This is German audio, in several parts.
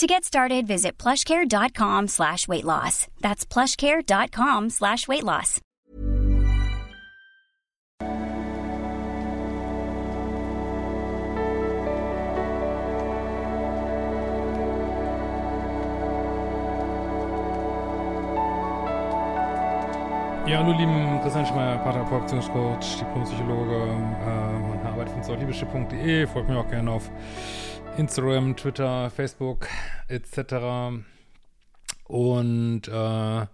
To get started, visit plushcare.com slash weight loss. That's plushcare.com slash weight loss. Ja, hallo lieben Christian Schmeier, Pater, Beziehungscoach, Diplompsychologe. Äh, meine Arbeit von liebeschiff.de. Folgt mir auch gerne auf Instagram, Twitter, Facebook etc. Und äh,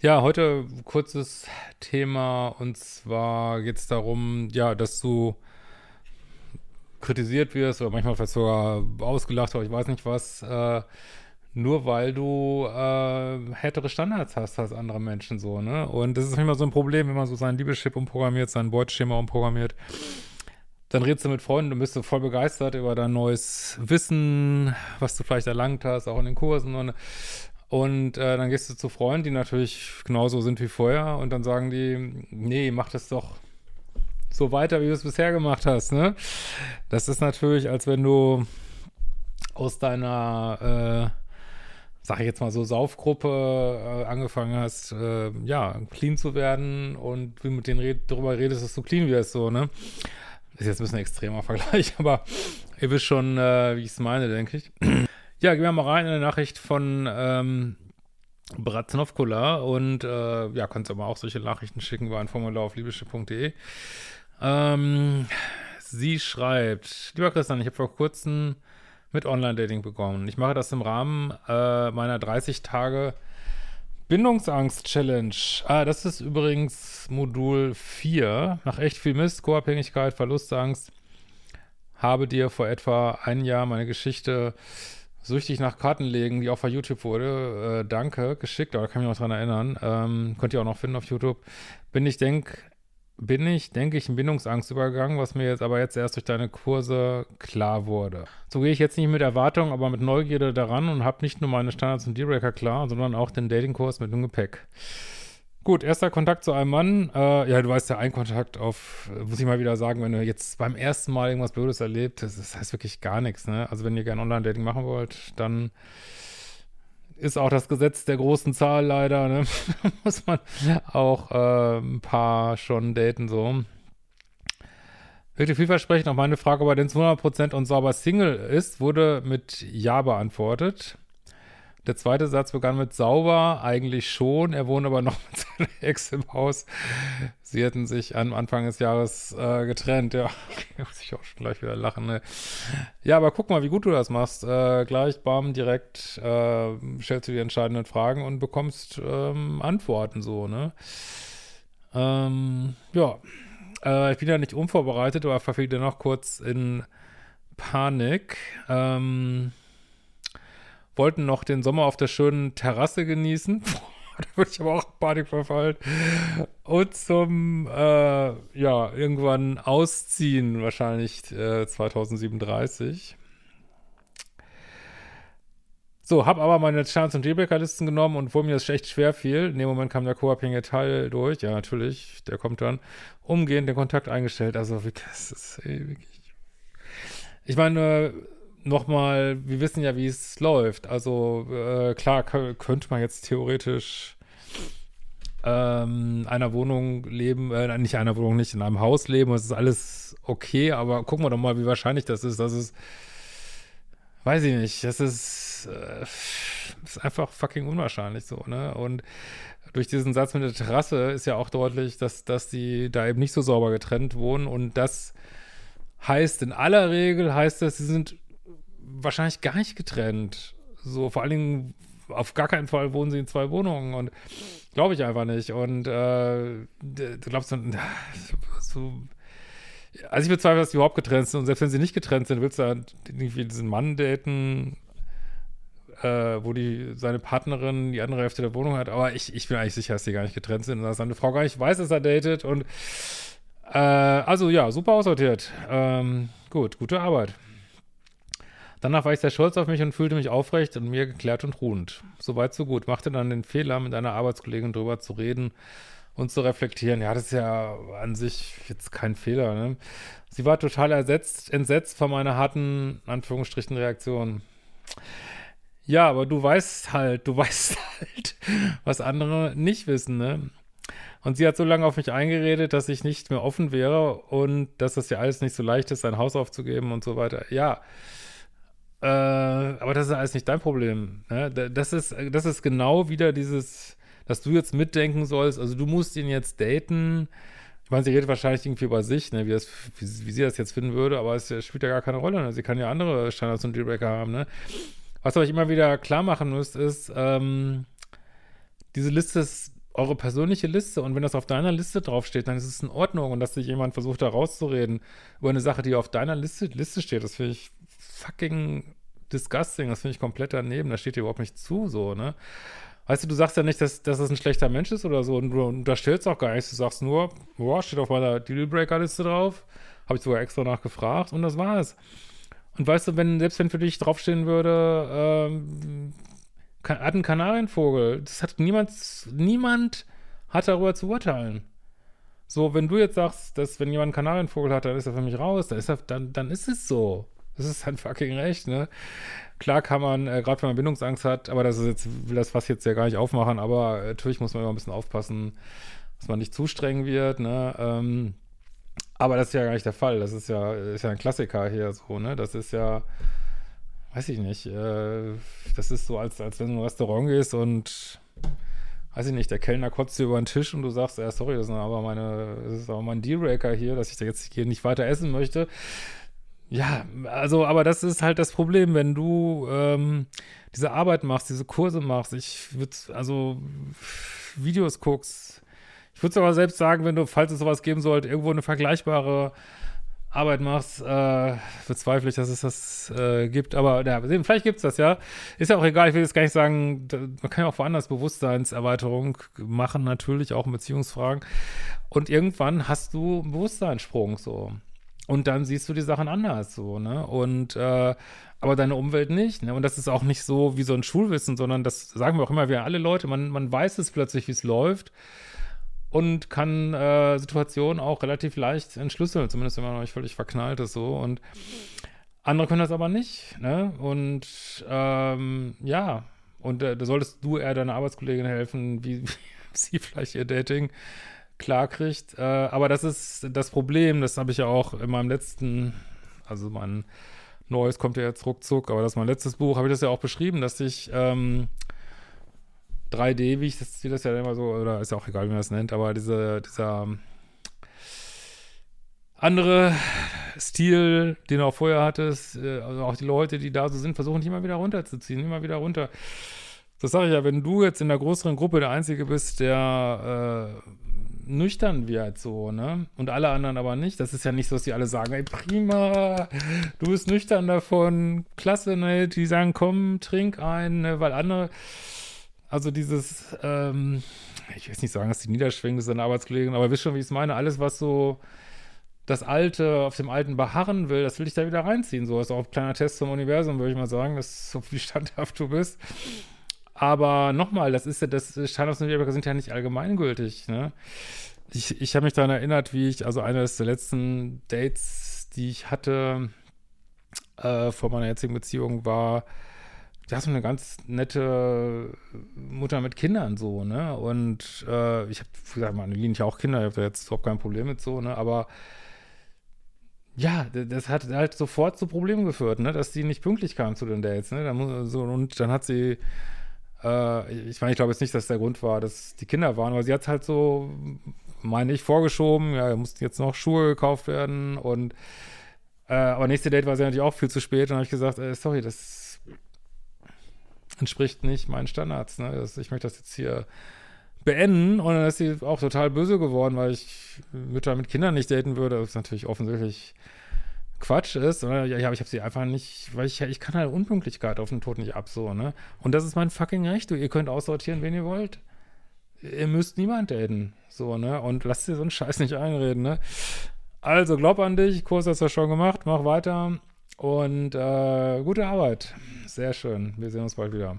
ja, heute kurzes Thema und zwar geht es darum, ja, dass du kritisiert wirst oder manchmal vielleicht sogar ausgelacht oder ich weiß nicht was, äh, nur weil du äh, härtere Standards hast als andere Menschen so, ne? Und das ist immer so ein Problem, wenn man so sein Liebeschip umprogrammiert, sein Beuteschema umprogrammiert. Dann redest du mit Freunden und bist du voll begeistert über dein neues Wissen, was du vielleicht erlangt hast, auch in den Kursen. Und, und äh, dann gehst du zu Freunden, die natürlich genauso sind wie vorher und dann sagen die, nee, mach das doch so weiter, wie du es bisher gemacht hast, ne? Das ist natürlich, als wenn du aus deiner äh, sag ich jetzt mal so, Saufgruppe äh, angefangen hast, äh, ja, clean zu werden und wie mit denen red darüber redest, dass du clean wirst, so, ne? Ist jetzt ein bisschen extremer Vergleich, aber ihr wisst schon, äh, wie ich es meine, denke ich. ja, gehen wir mal rein in eine Nachricht von ähm, Bratznovkola und äh, ja, kannst aber auch solche Nachrichten schicken über ein Formular auf liebeschiff.de. Ähm, sie schreibt, lieber Christian, ich habe vor kurzem mit Online-Dating begonnen. Ich mache das im Rahmen äh, meiner 30 Tage Bindungsangst-Challenge. Ah, das ist übrigens Modul 4. Nach echt viel Mist, Co-Abhängigkeit, Verlustangst, habe dir vor etwa ein Jahr meine Geschichte süchtig nach Karten legen, die auch bei YouTube wurde, äh, danke, geschickt, aber kann mich noch dran erinnern, ähm, könnt ihr auch noch finden auf YouTube, bin ich denk bin ich, denke ich, in Bindungsangst übergegangen, was mir jetzt aber jetzt erst durch deine Kurse klar wurde. So gehe ich jetzt nicht mit Erwartung, aber mit Neugierde daran und habe nicht nur meine Standards und Dealbreaker klar, sondern auch den Datingkurs mit dem Gepäck. Gut, erster Kontakt zu einem Mann. Äh, ja, du weißt ja, ein Kontakt auf, muss ich mal wieder sagen, wenn du jetzt beim ersten Mal irgendwas Blödes erlebt, das, das heißt wirklich gar nichts, ne? Also wenn ihr gerne Online-Dating machen wollt, dann ist auch das Gesetz der großen Zahl leider, ne? muss man auch äh, ein paar schon daten so. Wirklich vielversprechend. Auch meine Frage, ob er denn zu 100% und sauber Single ist, wurde mit Ja beantwortet. Der zweite Satz begann mit sauber, eigentlich schon. Er wohnt aber noch mit seiner Ex im Haus. Sie hätten sich am Anfang des Jahres äh, getrennt. Ja, okay, muss ich auch schon gleich wieder lachen. Ne? Ja, aber guck mal, wie gut du das machst. Äh, gleich, bam, direkt äh, stellst du die entscheidenden Fragen und bekommst ähm, Antworten so, ne? Ähm, ja, äh, ich bin ja nicht unvorbereitet, aber verfiel dennoch kurz in Panik. Ähm, wollten noch den Sommer auf der schönen Terrasse genießen. da würde ich aber auch Panik verfallen. Und zum, äh, ja, irgendwann ausziehen, wahrscheinlich äh, 2037. So, habe aber meine Chance- und Dealbreaker-Listen genommen und wo mir das echt schwer fiel, in dem Moment kam der co-abhängige Teil durch, ja, natürlich, der kommt dann, umgehend den Kontakt eingestellt, also das ist ey, wirklich. Ich meine, nochmal, wir wissen ja, wie es läuft. Also äh, klar könnte man jetzt theoretisch ähm, einer Wohnung leben, äh, nicht einer Wohnung, nicht in einem Haus leben, es ist alles okay, aber gucken wir doch mal, wie wahrscheinlich das ist. Das ist, weiß ich nicht, das ist, äh, ist einfach fucking unwahrscheinlich so, ne? Und durch diesen Satz mit der Terrasse ist ja auch deutlich, dass, dass die da eben nicht so sauber getrennt wohnen und das heißt, in aller Regel heißt das, sie sind wahrscheinlich gar nicht getrennt. So, vor allen Dingen, auf gar keinen Fall wohnen sie in zwei Wohnungen und glaube ich einfach nicht. Und äh, du glaubst so, so also ich bezweifle, dass die überhaupt getrennt sind und selbst wenn sie nicht getrennt sind, willst du halt irgendwie diesen Mann daten, äh, wo die seine Partnerin die andere Hälfte der Wohnung hat. Aber ich, ich bin eigentlich sicher, dass die gar nicht getrennt sind und dass seine Frau gar nicht weiß, dass er datet. Und äh, also ja, super aussortiert. Ähm, gut, gute Arbeit. Danach war ich sehr stolz auf mich und fühlte mich aufrecht und mir geklärt und ruhend. Soweit, so gut. Machte dann den Fehler, mit einer Arbeitskollegin drüber zu reden und zu reflektieren. Ja, das ist ja an sich jetzt kein Fehler. Ne? Sie war total ersetzt, entsetzt von meiner harten, Anführungsstrichen, Reaktion. Ja, aber du weißt halt, du weißt halt, was andere nicht wissen, ne? Und sie hat so lange auf mich eingeredet, dass ich nicht mehr offen wäre und dass das ja alles nicht so leicht ist, sein Haus aufzugeben und so weiter. Ja, äh, aber das ist alles nicht dein Problem. Ne? Das, ist, das ist genau wieder dieses, dass du jetzt mitdenken sollst. Also du musst ihn jetzt daten. Ich meine, sie redet wahrscheinlich irgendwie über sich, ne? wie, das, wie, wie, sie das jetzt finden würde, aber es spielt ja gar keine Rolle. Ne? Sie kann ja andere Standards und Dealbreaker haben. Ne? Was euch immer wieder klar machen müsst, ist, ähm, diese Liste ist eure persönliche Liste und wenn das auf deiner Liste draufsteht, dann ist es in Ordnung und dass sich jemand versucht, da rauszureden über eine Sache, die auf deiner Liste, Liste steht, das finde ich fucking disgusting. Das finde ich komplett daneben. Das steht dir überhaupt nicht zu, so, ne? Weißt du, du sagst ja nicht, dass, dass das ein schlechter Mensch ist oder so und du unterstellst auch gar nichts. Du sagst nur, boah, steht auf meiner Dealbreaker-Liste drauf. Habe ich sogar extra nachgefragt und das war's. Und weißt du, wenn, selbst wenn für dich draufstehen würde, ähm, hat ein Kanarienvogel, das hat niemand, niemand hat darüber zu urteilen. So, wenn du jetzt sagst, dass wenn jemand einen Kanarienvogel hat, dann ist er für mich raus, dann ist, er, dann, dann ist es so. Das ist sein fucking Recht, ne? Klar kann man, äh, gerade wenn man Bindungsangst hat, aber das ist jetzt, will das Fass jetzt ja gar nicht aufmachen, aber äh, natürlich muss man immer ein bisschen aufpassen, dass man nicht zu streng wird, ne? Ähm, aber das ist ja gar nicht der Fall. Das ist ja, ist ja ein Klassiker hier so, ne? Das ist ja, weiß ich nicht, äh, das ist so, als, als wenn du in ein Restaurant gehst und weiß ich nicht, der Kellner kotzt dir über den Tisch und du sagst, ja, sorry, das ist aber meine, das ist aber mein Dealbreaker hier, dass ich da jetzt hier nicht weiter essen möchte. Ja, also, aber das ist halt das Problem, wenn du ähm, diese Arbeit machst, diese Kurse machst. Ich würde, also Videos guckst. Ich würde aber selbst sagen, wenn du, falls es sowas geben sollte, irgendwo eine vergleichbare Arbeit machst, äh, bezweifle ich, dass es das äh, gibt. Aber ja, vielleicht gibt es das, ja. Ist ja auch egal, ich will jetzt gar nicht sagen, da, man kann ja auch woanders Bewusstseinserweiterung machen, natürlich auch in Beziehungsfragen. Und irgendwann hast du einen Bewusstseinssprung so. Und dann siehst du die Sachen anders so, ne? Und äh, aber deine Umwelt nicht, ne? Und das ist auch nicht so wie so ein Schulwissen, sondern das sagen wir auch immer, wir alle Leute, man, man weiß es plötzlich, wie es läuft und kann äh, Situationen auch relativ leicht entschlüsseln, zumindest wenn man nicht völlig verknallt ist so. Und andere können das aber nicht, ne? Und ähm, ja, und äh, da solltest du eher deiner Arbeitskollegin helfen, wie, wie sie vielleicht ihr Dating klar kriegt. Äh, aber das ist das Problem, das habe ich ja auch in meinem letzten, also mein neues kommt ja jetzt ruckzuck, aber das ist mein letztes Buch, habe ich das ja auch beschrieben, dass ich ähm, 3D, wie ich das, wie das ja immer so, oder ist ja auch egal, wie man das nennt, aber diese, dieser andere Stil, den du auch vorher hattest, äh, also auch die Leute, die da so sind, versuchen dich immer wieder runterzuziehen, immer wieder runter. Das sage ich ja, wenn du jetzt in der größeren Gruppe der Einzige bist, der äh, nüchtern wird, so, ne? Und alle anderen aber nicht. Das ist ja nicht so, dass die alle sagen, ey, prima, du bist nüchtern davon, klasse, ne? Die sagen, komm, trink ein, ne? Weil andere, also dieses, ähm, ich will jetzt nicht sagen, dass die niederschwingen, das ist eine Arbeitskollegin, aber wisst schon, wie ich es meine, alles, was so das Alte, auf dem Alten beharren will, das will ich da wieder reinziehen. So ist auch ein kleiner Test zum Universum, würde ich mal sagen, dass so wie standhaft du bist. Aber nochmal, das ist ja, das Standardnetzwerke sind ja nicht allgemeingültig, ne? Ich, ich habe mich daran erinnert, wie ich, also eines der letzten Dates, die ich hatte äh, vor meiner jetzigen Beziehung, war, da ist so eine ganz nette Mutter mit Kindern so, ne? Und äh, ich habe, wie gesagt, meine Linie ich auch Kinder, ich habe jetzt überhaupt kein Problem mit so, ne? Aber ja, das hat halt sofort zu Problemen geführt, ne? Dass die nicht pünktlich kam zu den Dates, ne? Da so, und dann hat sie äh, ich meine, ich glaube jetzt nicht, dass der Grund war, dass die Kinder waren, aber sie hat halt so, meine ich, vorgeschoben, ja, mussten jetzt noch Schuhe gekauft werden und äh, aber nächste Date war sie natürlich auch viel zu spät und habe ich gesagt, äh, sorry, das entspricht nicht meinen Standards, ne? Das, ich möchte das jetzt hier beenden und dann ist sie auch total böse geworden, weil ich Mütter mit Kindern nicht daten würde. Das ist natürlich offensichtlich Quatsch ist. Oder, ja, ich habe sie einfach nicht, weil ich, ich kann halt Unpünktlichkeit auf den Tod nicht ab, so, ne? Und das ist mein fucking Recht. Du, ihr könnt aussortieren, wen ihr wollt. Ihr müsst niemand daten. So, ne? Und lasst dir so einen Scheiß nicht einreden, ne? Also, glaub an dich. Kurs hast du schon gemacht. Mach weiter. Und äh, gute Arbeit. Sehr schön. Wir sehen uns bald wieder.